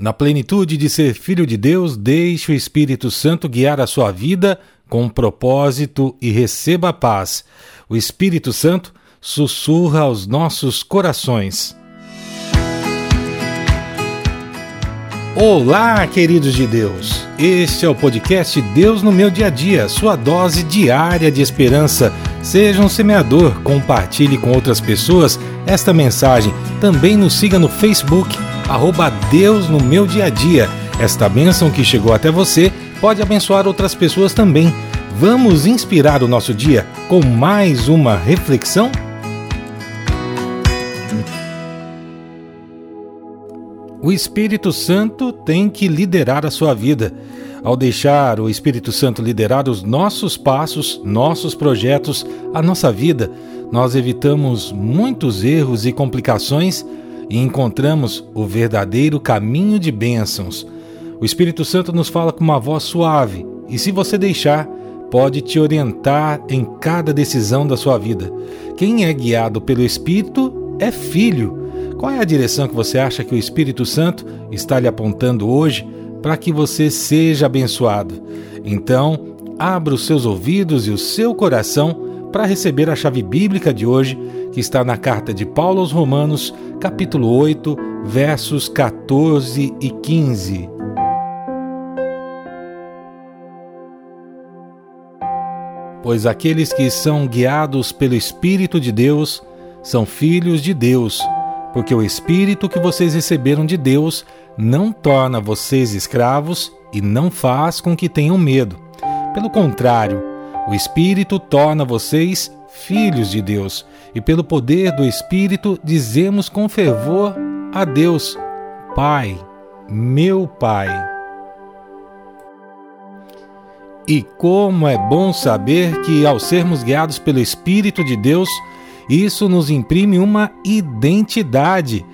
Na plenitude de ser filho de Deus, deixe o Espírito Santo guiar a sua vida com um propósito e receba a paz. O Espírito Santo sussurra aos nossos corações. Olá, queridos de Deus. Este é o podcast Deus no meu dia a dia, sua dose diária de esperança. Seja um semeador, compartilhe com outras pessoas esta mensagem. Também nos siga no Facebook, arroba Deus no meu dia a dia. Esta bênção que chegou até você pode abençoar outras pessoas também. Vamos inspirar o nosso dia com mais uma reflexão? O Espírito Santo tem que liderar a sua vida. Ao deixar o Espírito Santo liderar os nossos passos, nossos projetos, a nossa vida, nós evitamos muitos erros e complicações e encontramos o verdadeiro caminho de bênçãos. O Espírito Santo nos fala com uma voz suave e, se você deixar, pode te orientar em cada decisão da sua vida. Quem é guiado pelo Espírito é filho. Qual é a direção que você acha que o Espírito Santo está lhe apontando hoje para que você seja abençoado? Então, abra os seus ouvidos e o seu coração para receber a chave bíblica de hoje, que está na carta de Paulo aos Romanos, capítulo 8, versos 14 e 15. Pois aqueles que são guiados pelo Espírito de Deus são filhos de Deus porque o Espírito que vocês receberam de Deus não torna vocês escravos e não faz com que tenham medo. Pelo contrário, o Espírito torna vocês filhos de Deus, e pelo poder do Espírito dizemos com fervor a Deus: Pai, meu Pai. E como é bom saber que, ao sermos guiados pelo Espírito de Deus, isso nos imprime uma identidade.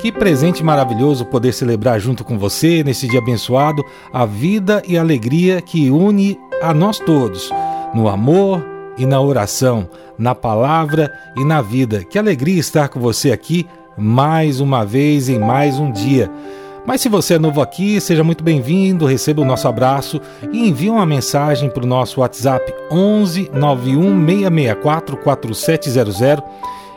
Que presente maravilhoso poder celebrar junto com você nesse dia abençoado a vida e alegria que une a nós todos, no amor e na oração, na palavra e na vida. Que alegria estar com você aqui mais uma vez em mais um dia. Mas se você é novo aqui, seja muito bem-vindo, receba o nosso abraço e envie uma mensagem para o nosso WhatsApp 11 91 664 4700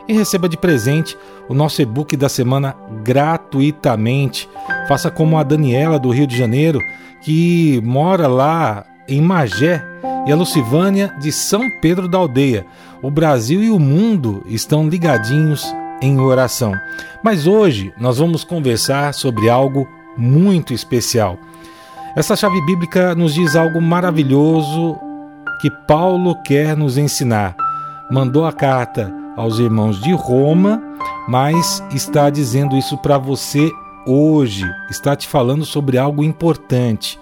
e receba de presente o nosso e-book da semana gratuitamente. Faça como a Daniela do Rio de Janeiro, que mora lá em Magé, e a Lucivânia de São Pedro da Aldeia. O Brasil e o mundo estão ligadinhos em oração. Mas hoje nós vamos conversar sobre algo muito especial. Essa chave bíblica nos diz algo maravilhoso que Paulo quer nos ensinar. Mandou a carta aos irmãos de Roma, mas está dizendo isso para você hoje. Está te falando sobre algo importante.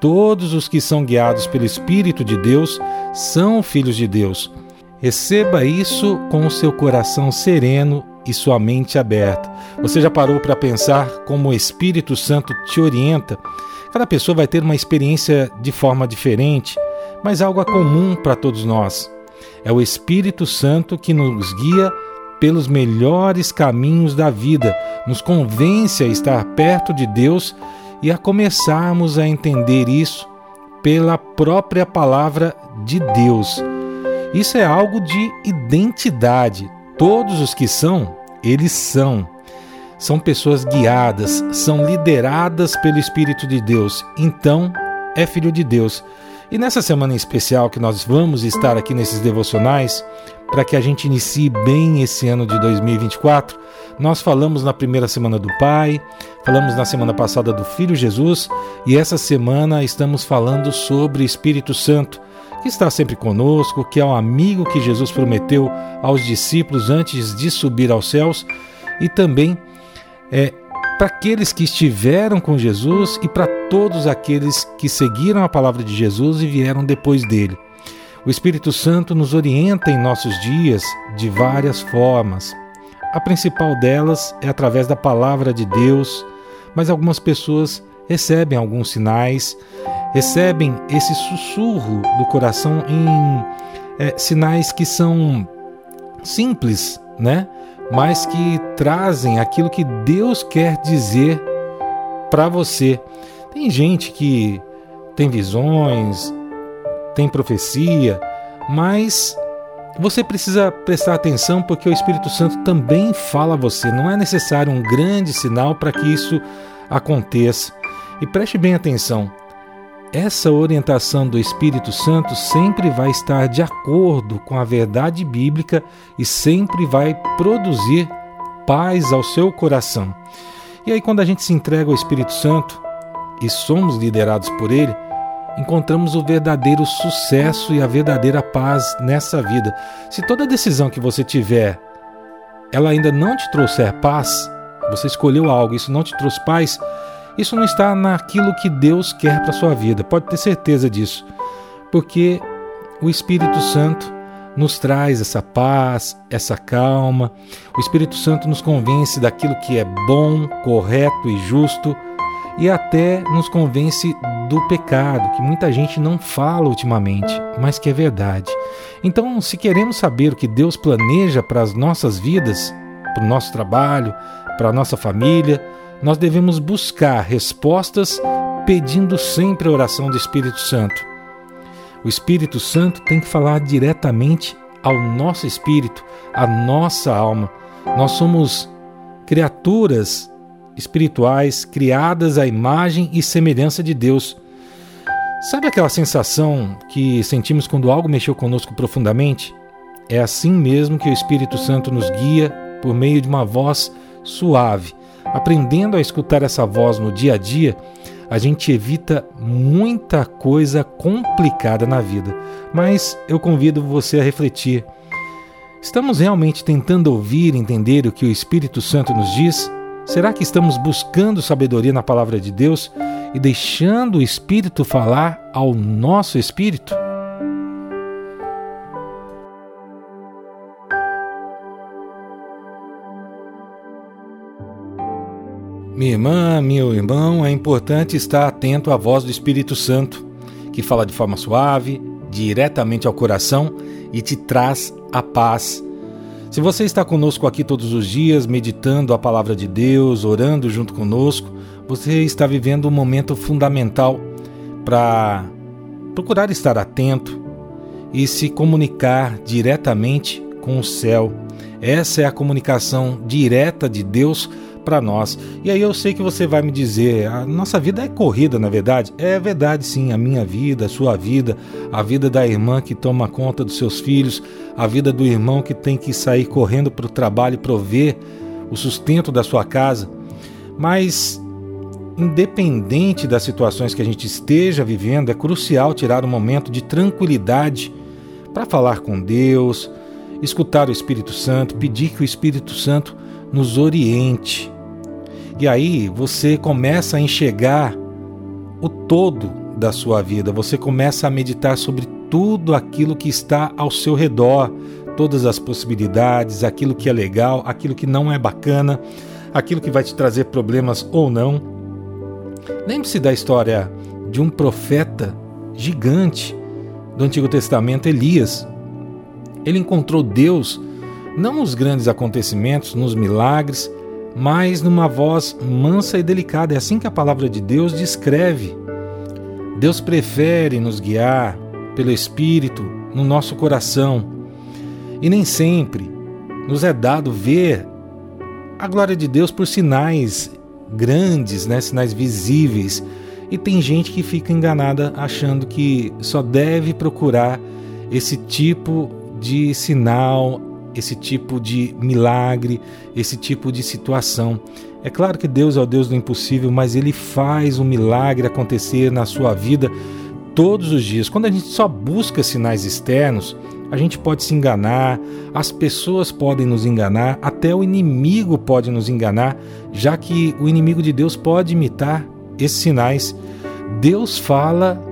Todos os que são guiados pelo Espírito de Deus são filhos de Deus. Receba isso com o seu coração sereno e sua mente aberta. Você já parou para pensar como o Espírito Santo te orienta? Cada pessoa vai ter uma experiência de forma diferente, mas algo é comum para todos nós. É o Espírito Santo que nos guia pelos melhores caminhos da vida, nos convence a estar perto de Deus e a começarmos a entender isso pela própria palavra de Deus. Isso é algo de identidade. Todos os que são, eles são. São pessoas guiadas, são lideradas pelo Espírito de Deus. Então, é filho de Deus. E nessa semana em especial que nós vamos estar aqui nesses devocionais, para que a gente inicie bem esse ano de 2024, nós falamos na primeira semana do Pai, falamos na semana passada do Filho Jesus e essa semana estamos falando sobre Espírito Santo que está sempre conosco, que é um amigo que Jesus prometeu aos discípulos antes de subir aos céus, e também é, para aqueles que estiveram com Jesus e para todos aqueles que seguiram a palavra de Jesus e vieram depois dele. O Espírito Santo nos orienta em nossos dias de várias formas. A principal delas é através da palavra de Deus, mas algumas pessoas recebem alguns sinais, recebem esse sussurro do coração em é, sinais que são simples, né? Mas que trazem aquilo que Deus quer dizer para você. Tem gente que tem visões, tem profecia, mas você precisa prestar atenção porque o Espírito Santo também fala a você. Não é necessário um grande sinal para que isso aconteça. E preste bem atenção: essa orientação do Espírito Santo sempre vai estar de acordo com a verdade bíblica e sempre vai produzir paz ao seu coração. E aí, quando a gente se entrega ao Espírito Santo e somos liderados por ele, encontramos o verdadeiro sucesso e a verdadeira paz nessa vida. Se toda decisão que você tiver, ela ainda não te trouxer paz, você escolheu algo, isso não te trouxe paz, isso não está naquilo que Deus quer para sua vida. Pode ter certeza disso. Porque o Espírito Santo nos traz essa paz, essa calma. O Espírito Santo nos convence daquilo que é bom, correto e justo e até nos convence do pecado, que muita gente não fala ultimamente, mas que é verdade. Então, se queremos saber o que Deus planeja para as nossas vidas, para o nosso trabalho, para a nossa família, nós devemos buscar respostas pedindo sempre a oração do Espírito Santo. O Espírito Santo tem que falar diretamente ao nosso espírito, à nossa alma. Nós somos criaturas espirituais criadas à imagem e semelhança de Deus. Sabe aquela sensação que sentimos quando algo mexeu conosco profundamente? É assim mesmo que o Espírito Santo nos guia por meio de uma voz suave. Aprendendo a escutar essa voz no dia a dia, a gente evita muita coisa complicada na vida. Mas eu convido você a refletir. Estamos realmente tentando ouvir e entender o que o Espírito Santo nos diz? Será que estamos buscando sabedoria na palavra de Deus e deixando o Espírito falar ao nosso espírito? Minha irmã, meu irmão, é importante estar atento à voz do Espírito Santo, que fala de forma suave, diretamente ao coração e te traz a paz se você está conosco aqui todos os dias, meditando a palavra de Deus, orando junto conosco, você está vivendo um momento fundamental para procurar estar atento e se comunicar diretamente com o céu. Essa é a comunicação direta de Deus para nós. E aí eu sei que você vai me dizer, a nossa vida é corrida, na verdade? É verdade sim, a minha vida, a sua vida, a vida da irmã que toma conta dos seus filhos, a vida do irmão que tem que sair correndo para o trabalho e prover o sustento da sua casa. Mas independente das situações que a gente esteja vivendo, é crucial tirar um momento de tranquilidade para falar com Deus, escutar o Espírito Santo, pedir que o Espírito Santo nos oriente. E aí você começa a enxergar o todo da sua vida, você começa a meditar sobre tudo aquilo que está ao seu redor, todas as possibilidades, aquilo que é legal, aquilo que não é bacana, aquilo que vai te trazer problemas ou não. Lembre-se da história de um profeta gigante do Antigo Testamento, Elias. Ele encontrou Deus não nos grandes acontecimentos, nos milagres, mas numa voz mansa e delicada. É assim que a palavra de Deus descreve. Deus prefere nos guiar pelo Espírito no nosso coração. E nem sempre nos é dado ver a glória de Deus por sinais grandes, né, sinais visíveis. E tem gente que fica enganada achando que só deve procurar esse tipo de sinal, esse tipo de milagre, esse tipo de situação. É claro que Deus é o Deus do impossível, mas Ele faz um milagre acontecer na sua vida todos os dias. Quando a gente só busca sinais externos, a gente pode se enganar, as pessoas podem nos enganar, até o inimigo pode nos enganar, já que o inimigo de Deus pode imitar esses sinais. Deus fala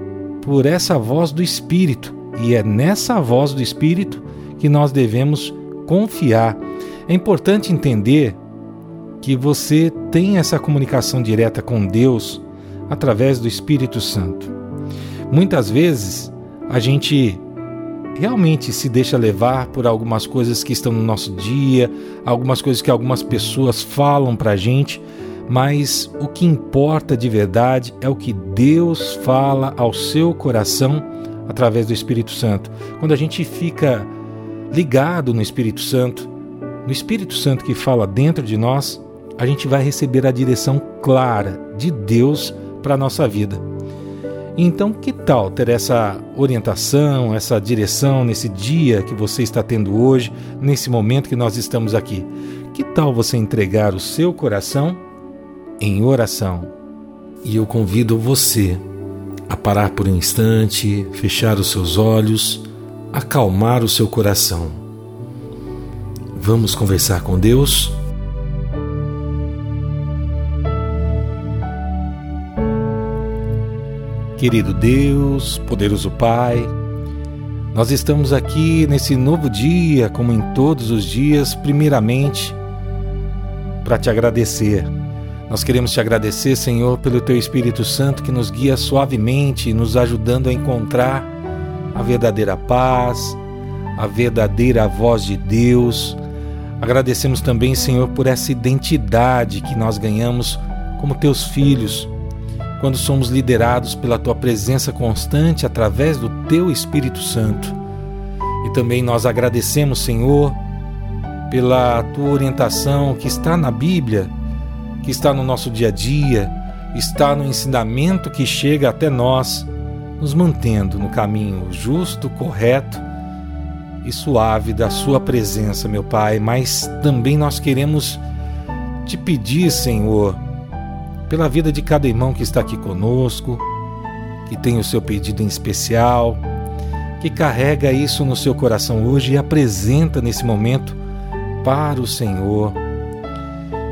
por essa voz do Espírito, e é nessa voz do Espírito que nós devemos confiar. É importante entender que você tem essa comunicação direta com Deus através do Espírito Santo. Muitas vezes a gente realmente se deixa levar por algumas coisas que estão no nosso dia, algumas coisas que algumas pessoas falam para a gente, mas o que importa de verdade é o que Deus fala ao seu coração através do Espírito Santo. Quando a gente fica ligado no Espírito Santo, no Espírito Santo que fala dentro de nós, a gente vai receber a direção clara de Deus para a nossa vida. Então, que tal ter essa orientação, essa direção nesse dia que você está tendo hoje, nesse momento que nós estamos aqui? Que tal você entregar o seu coração em oração? E eu convido você a parar por um instante, fechar os seus olhos, acalmar o seu coração. Vamos conversar com Deus? Querido Deus, poderoso Pai, nós estamos aqui nesse novo dia, como em todos os dias, primeiramente para te agradecer. Nós queremos te agradecer, Senhor, pelo teu Espírito Santo que nos guia suavemente, nos ajudando a encontrar a verdadeira paz, a verdadeira voz de Deus. Agradecemos também, Senhor, por essa identidade que nós ganhamos como teus filhos quando somos liderados pela tua presença constante através do teu Espírito Santo. E também nós agradecemos, Senhor, pela tua orientação que está na Bíblia, que está no nosso dia a dia, está no ensinamento que chega até nós, nos mantendo no caminho justo, correto e suave da Sua presença, meu Pai. Mas também nós queremos te pedir, Senhor, pela vida de cada irmão que está aqui conosco, que tem o seu pedido em especial, que carrega isso no seu coração hoje e apresenta nesse momento para o Senhor.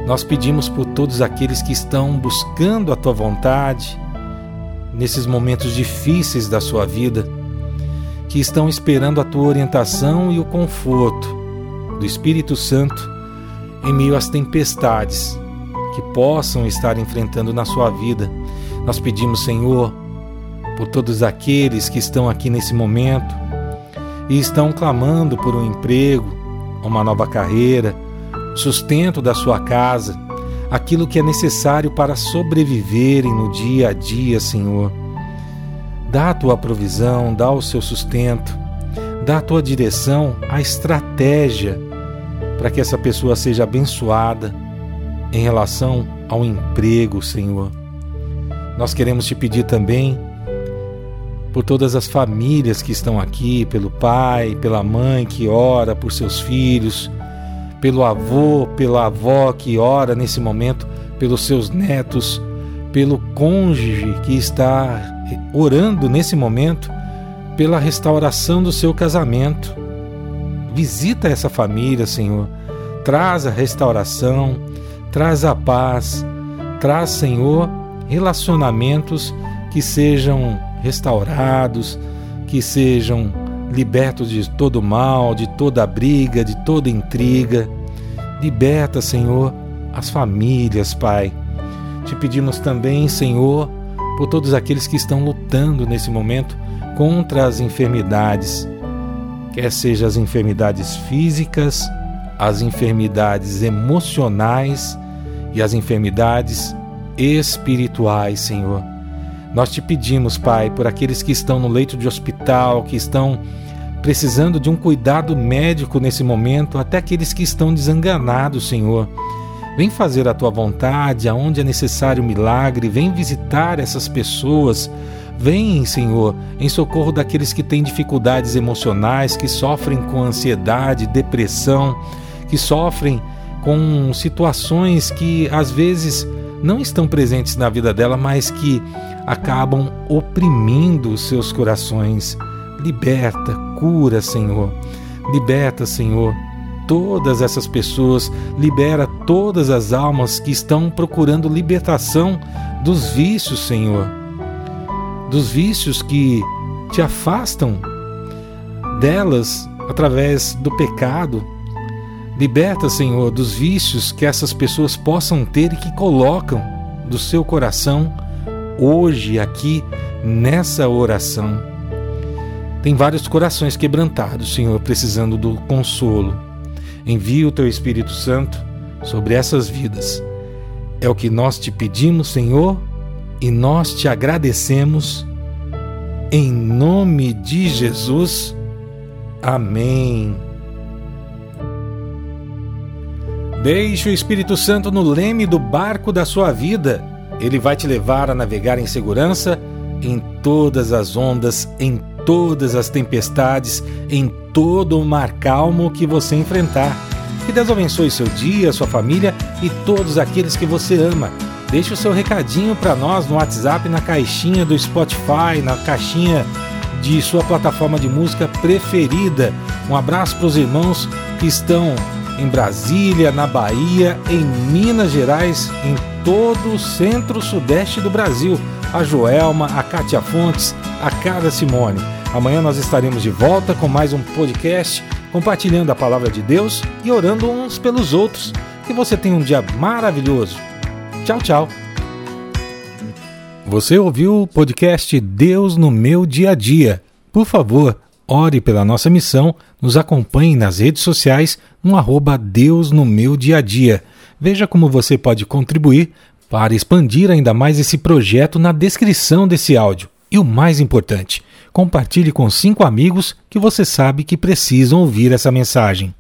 Nós pedimos por todos aqueles que estão buscando a tua vontade nesses momentos difíceis da sua vida, que estão esperando a tua orientação e o conforto do Espírito Santo em meio às tempestades que possam estar enfrentando na sua vida. Nós pedimos, Senhor, por todos aqueles que estão aqui nesse momento e estão clamando por um emprego, uma nova carreira, sustento da sua casa, aquilo que é necessário para sobreviverem no dia a dia, Senhor. Dá a tua provisão, dá o seu sustento, dá a tua direção, a estratégia para que essa pessoa seja abençoada em relação ao emprego, Senhor. Nós queremos te pedir também por todas as famílias que estão aqui, pelo pai, pela mãe que ora por seus filhos, pelo avô, pela avó que ora nesse momento pelos seus netos, pelo cônjuge que está orando nesse momento pela restauração do seu casamento. Visita essa família, Senhor. Traz a restauração, traz a paz, traz, Senhor, relacionamentos que sejam restaurados, que sejam libertos de todo mal, de toda briga, de toda intriga. Liberta, Senhor, as famílias, Pai. Te pedimos também, Senhor, por todos aqueles que estão lutando nesse momento contra as enfermidades, quer sejam as enfermidades físicas, as enfermidades emocionais e as enfermidades espirituais, Senhor. Nós te pedimos, Pai, por aqueles que estão no leito de hospital, que estão precisando de um cuidado médico nesse momento, até aqueles que estão desenganados, Senhor. Vem fazer a tua vontade, aonde é necessário milagre, vem visitar essas pessoas. Vem, Senhor, em socorro daqueles que têm dificuldades emocionais, que sofrem com ansiedade, depressão, que sofrem com situações que às vezes não estão presentes na vida dela, mas que acabam oprimindo os seus corações. Liberta, cura, Senhor. Liberta, Senhor, todas essas pessoas, libera todas as almas que estão procurando libertação dos vícios, Senhor. Dos vícios que te afastam delas através do pecado Liberta, Senhor, dos vícios que essas pessoas possam ter e que colocam do seu coração hoje, aqui, nessa oração. Tem vários corações quebrantados, Senhor, precisando do consolo. Envia o teu Espírito Santo sobre essas vidas É o que nós te pedimos, Senhor, e nós te agradecemos. Em nome de Jesus. Amém. Deixe o Espírito Santo no leme do barco da sua vida. Ele vai te levar a navegar em segurança em todas as ondas, em todas as tempestades, em todo o mar calmo que você enfrentar. Que Deus abençoe seu dia, sua família e todos aqueles que você ama. Deixe o seu recadinho para nós no WhatsApp, na caixinha do Spotify, na caixinha de sua plataforma de música preferida. Um abraço para os irmãos que estão em Brasília, na Bahia, em Minas Gerais, em todo o centro-sudeste do Brasil. A Joelma, a Kátia Fontes, a Cara Simone. Amanhã nós estaremos de volta com mais um podcast, compartilhando a palavra de Deus e orando uns pelos outros. Que você tenha um dia maravilhoso. Tchau, tchau. Você ouviu o podcast Deus no meu dia a dia. Por favor, ore pela nossa missão, nos acompanhe nas redes sociais no arroba Deus no meu dia a dia. Veja como você pode contribuir para expandir ainda mais esse projeto na descrição desse áudio. E o mais importante, compartilhe com cinco amigos que você sabe que precisam ouvir essa mensagem.